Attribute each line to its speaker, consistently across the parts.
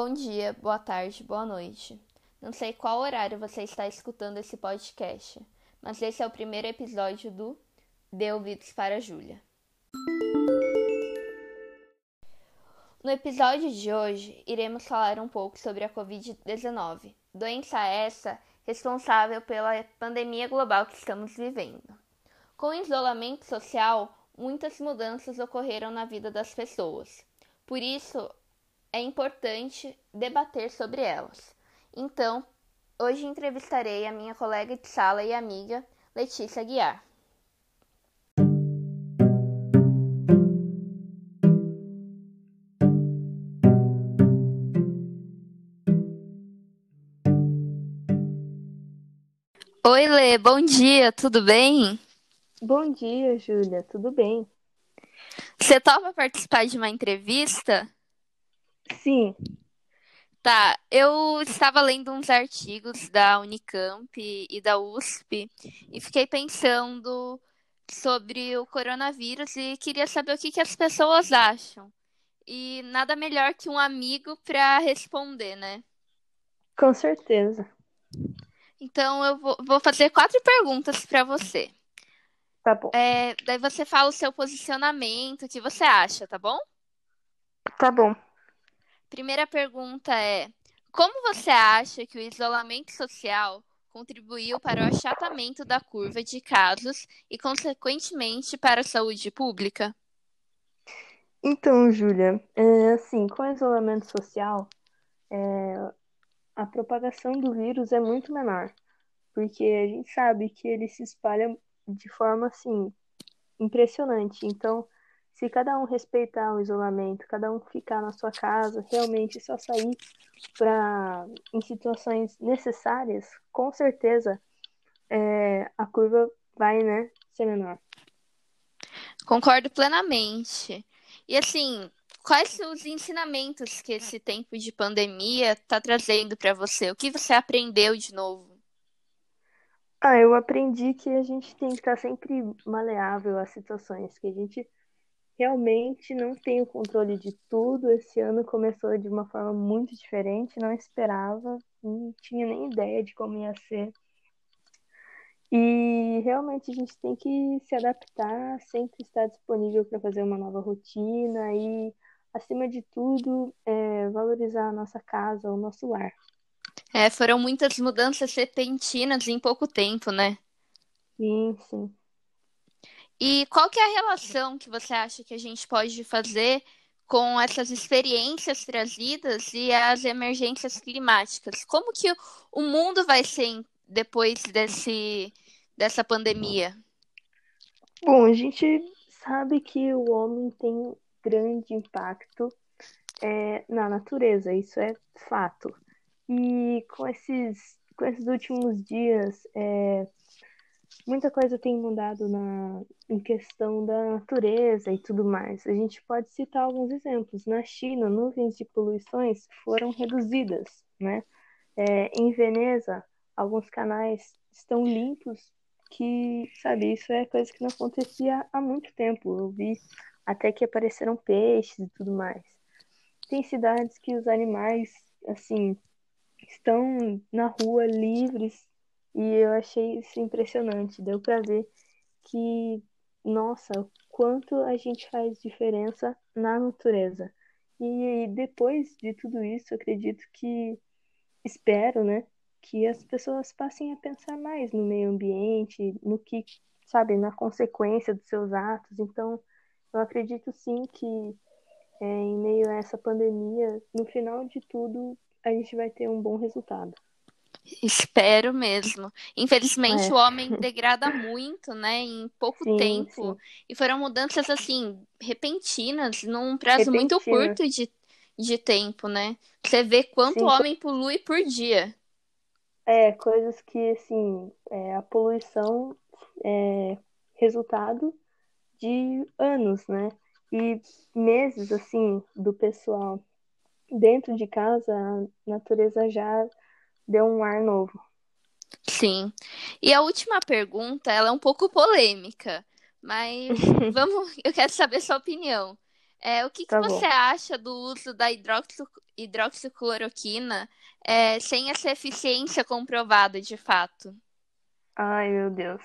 Speaker 1: Bom dia, boa tarde, boa noite. Não sei qual horário você está escutando esse podcast, mas esse é o primeiro episódio do Dê Ouvidos para Júlia. No episódio de hoje, iremos falar um pouco sobre a Covid-19, doença essa responsável pela pandemia global que estamos vivendo. Com o isolamento social, muitas mudanças ocorreram na vida das pessoas. Por isso, é importante debater sobre elas. Então, hoje entrevistarei a minha colega de sala e amiga Letícia Guiar. Oi, Lê, bom dia, tudo bem?
Speaker 2: Bom dia, Júlia, tudo bem?
Speaker 1: Você topa participar de uma entrevista?
Speaker 2: Sim.
Speaker 1: Tá, eu estava lendo uns artigos da Unicamp e da USP e fiquei pensando sobre o coronavírus e queria saber o que, que as pessoas acham. E nada melhor que um amigo para responder, né?
Speaker 2: Com certeza.
Speaker 1: Então eu vou, vou fazer quatro perguntas para você.
Speaker 2: Tá bom.
Speaker 1: É, daí você fala o seu posicionamento, o que você acha, tá bom?
Speaker 2: Tá bom.
Speaker 1: Primeira pergunta é: como você acha que o isolamento social contribuiu para o achatamento da curva de casos e, consequentemente, para a saúde pública?
Speaker 2: Então, Júlia, é, assim, com o isolamento social, é, a propagação do vírus é muito menor, porque a gente sabe que ele se espalha de forma assim impressionante. Então, se cada um respeitar o isolamento, cada um ficar na sua casa, realmente só sair para em situações necessárias, com certeza é, a curva vai, né, ser menor.
Speaker 1: Concordo plenamente. E assim, quais são os ensinamentos que esse tempo de pandemia está trazendo para você? O que você aprendeu de novo?
Speaker 2: Ah, eu aprendi que a gente tem que estar sempre maleável às situações, que a gente realmente não tem o controle de tudo. Esse ano começou de uma forma muito diferente, não esperava, não tinha nem ideia de como ia ser. E realmente a gente tem que se adaptar, sempre estar disponível para fazer uma nova rotina e, acima de tudo, é, valorizar a nossa casa, o nosso lar.
Speaker 1: É, foram muitas mudanças repentinas em pouco tempo, né?
Speaker 2: Sim, sim.
Speaker 1: E qual que é a relação que você acha que a gente pode fazer com essas experiências trazidas e as emergências climáticas? Como que o mundo vai ser depois desse, dessa pandemia?
Speaker 2: Bom, a gente sabe que o homem tem grande impacto é, na natureza, isso é fato. E com esses, com esses últimos dias, é, muita coisa tem mudado na, em questão da natureza e tudo mais. A gente pode citar alguns exemplos. Na China, nuvens de poluições foram reduzidas, né? É, em Veneza, alguns canais estão limpos, que, sabe, isso é coisa que não acontecia há muito tempo. Eu vi até que apareceram peixes e tudo mais. Tem cidades que os animais, assim, estão na rua livres e eu achei isso impressionante. Deu para ver que, nossa, quanto a gente faz diferença na natureza. E depois de tudo isso, acredito que espero, né, que as pessoas passem a pensar mais no meio ambiente, no que, sabe, na consequência dos seus atos. Então, eu acredito sim que é, em meio a essa pandemia, no final de tudo, a gente vai ter um bom resultado.
Speaker 1: Espero mesmo. Infelizmente, é. o homem degrada muito, né, em pouco sim, tempo. Sim. E foram mudanças, assim, repentinas, num prazo muito curto de, de tempo, né? Você vê quanto sim. o homem polui por dia.
Speaker 2: É, coisas que, assim, é, a poluição é resultado de anos, né? E meses, assim, do pessoal dentro de casa, a natureza já deu um ar novo.
Speaker 1: Sim. E a última pergunta, ela é um pouco polêmica, mas vamos, eu quero saber sua opinião. É, o que,
Speaker 2: Tá
Speaker 1: que você acha do uso da hidroxi, hidroxicloroquina é, sem essa eficiência comprovada de fato?
Speaker 2: Ai, meu Deus.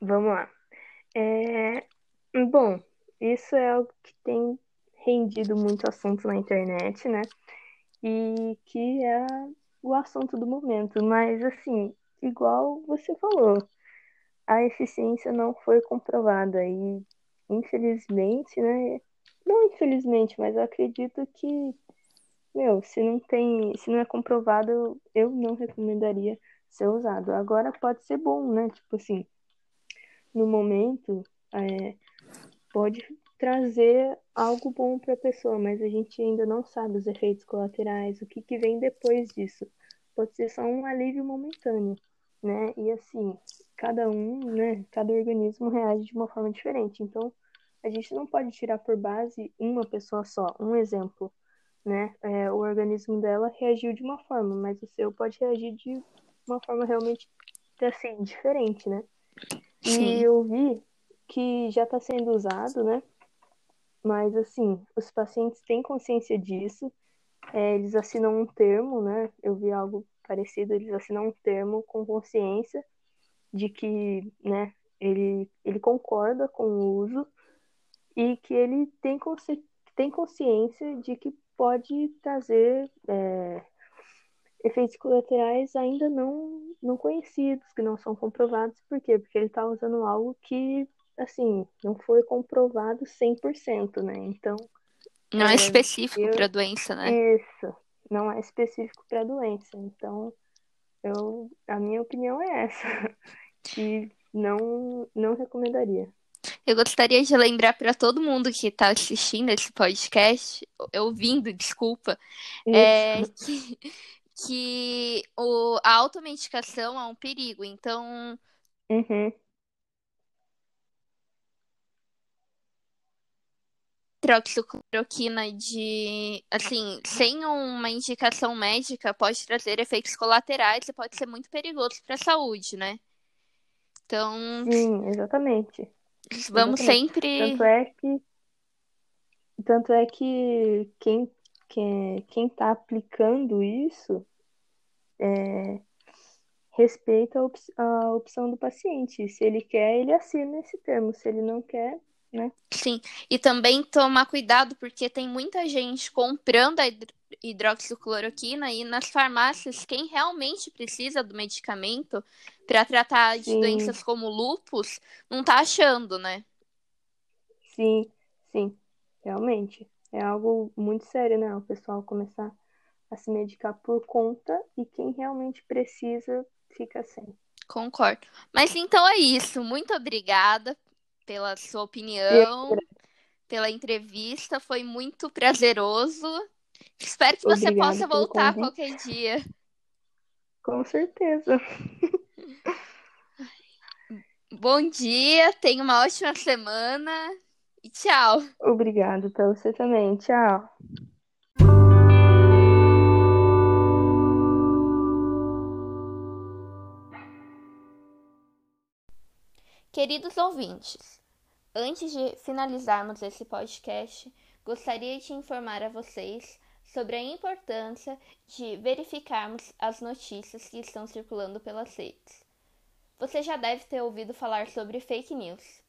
Speaker 2: Vamos lá. É... Bom, isso é algo que tem rendido muito assunto na internet, né? E que é o assunto do momento. Mas, assim, igual você falou, a eficiência não foi comprovada. E, infelizmente, né? Não infelizmente, mas eu acredito que, meu, se não tem, se não é comprovado, eu não recomendaria ser usado. Agora pode ser bom, né? Tipo assim, no momento, é, pode trazer algo bom para a pessoa, mas a gente ainda não sabe os efeitos colaterais, o que, que vem depois disso. Pode ser só um alívio momentâneo, né? E assim, cada um, né? Cada organismo reage de uma forma diferente. Então, a gente não pode tirar por base uma pessoa só. Um exemplo, né? É, o organismo dela reagiu de uma forma, mas o seu pode reagir de uma forma realmente assim diferente, né?
Speaker 1: Sim.
Speaker 2: E eu vi que já está sendo usado, né? Mas assim, os pacientes têm consciência disso. É, eles assinam um termo, né? Eu vi algo parecido, eles assinam um termo com consciência de que, né, ele, ele concorda com o uso e que ele tem, consci tem consciência de que pode trazer é, efeitos colaterais ainda não, não conhecidos, que não são comprovados. Por quê? Porque ele está usando algo que, assim, não foi comprovado 100%, né? Então.
Speaker 1: Não é,
Speaker 2: é
Speaker 1: específico para doença, né?
Speaker 2: Isso, não é específico para doença. Então, eu, a minha opinião é essa, que não, não recomendaria.
Speaker 1: Eu gostaria de lembrar para todo mundo que está assistindo esse podcast, ouvindo, desculpa, é que, que o, a automedicação é um perigo. Então,
Speaker 2: Uhum.
Speaker 1: Hidroxicloroquina de, assim, sem uma indicação médica, pode trazer efeitos colaterais e pode ser muito perigoso para a saúde, né? Então,
Speaker 2: Sim, exatamente.
Speaker 1: vamos
Speaker 2: exatamente.
Speaker 1: sempre.
Speaker 2: Tanto é que tanto é que quem quem quem está aplicando isso é, respeita a, op a opção do paciente. Se ele quer, ele assina esse termo. Se ele não quer, né?
Speaker 1: Sim, e também tomar cuidado porque tem muita gente comprando a hidro- hidroxicloroquina e nas farmácias quem realmente precisa do medicamento para tratar de
Speaker 2: Sim.
Speaker 1: doenças como lúpus não tá achando, né?
Speaker 2: Sim, sim, realmente. É algo muito sério, né? O pessoal começar a se medicar por conta e quem realmente precisa fica sem.
Speaker 1: Concordo. Mas então é isso. Muito obrigada pela sua opinião, pela entrevista. Foi muito prazeroso. Espero que você
Speaker 2: Obrigada
Speaker 1: possa voltar qualquer dia.
Speaker 2: Com certeza.
Speaker 1: Bom dia, tenha uma ótima semana e tchau.
Speaker 2: Obrigado pra você também. Tchau.
Speaker 1: Queridos ouvintes, antes de finalizarmos esse podcast, gostaria de informar a vocês sobre a importância de verificarmos as notícias que estão circulando pelas redes. Você já deve ter ouvido falar sobre fake news.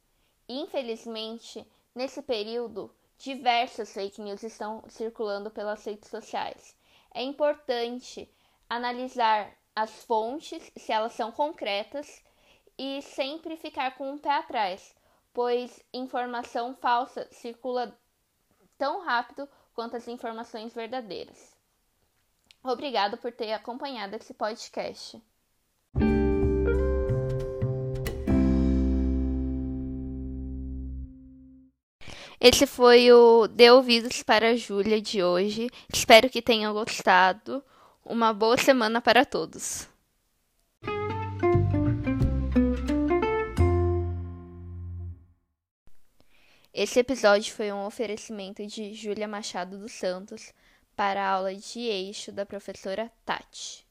Speaker 1: Infelizmente, nesse período, diversas fake news estão circulando pelas redes sociais. É importante analisar as fontes, se elas são concretas, e sempre ficar com um pé atrás, pois informação falsa circula tão rápido quanto as informações verdadeiras. Obrigado por ter acompanhado esse podcast. Esse foi o Dê Ouvidos para a Júlia de hoje. Espero que tenham gostado. Uma boa semana para todos. Esse episódio foi um oferecimento de Júlia Machado dos Santos para a aula de eixo da professora Tati.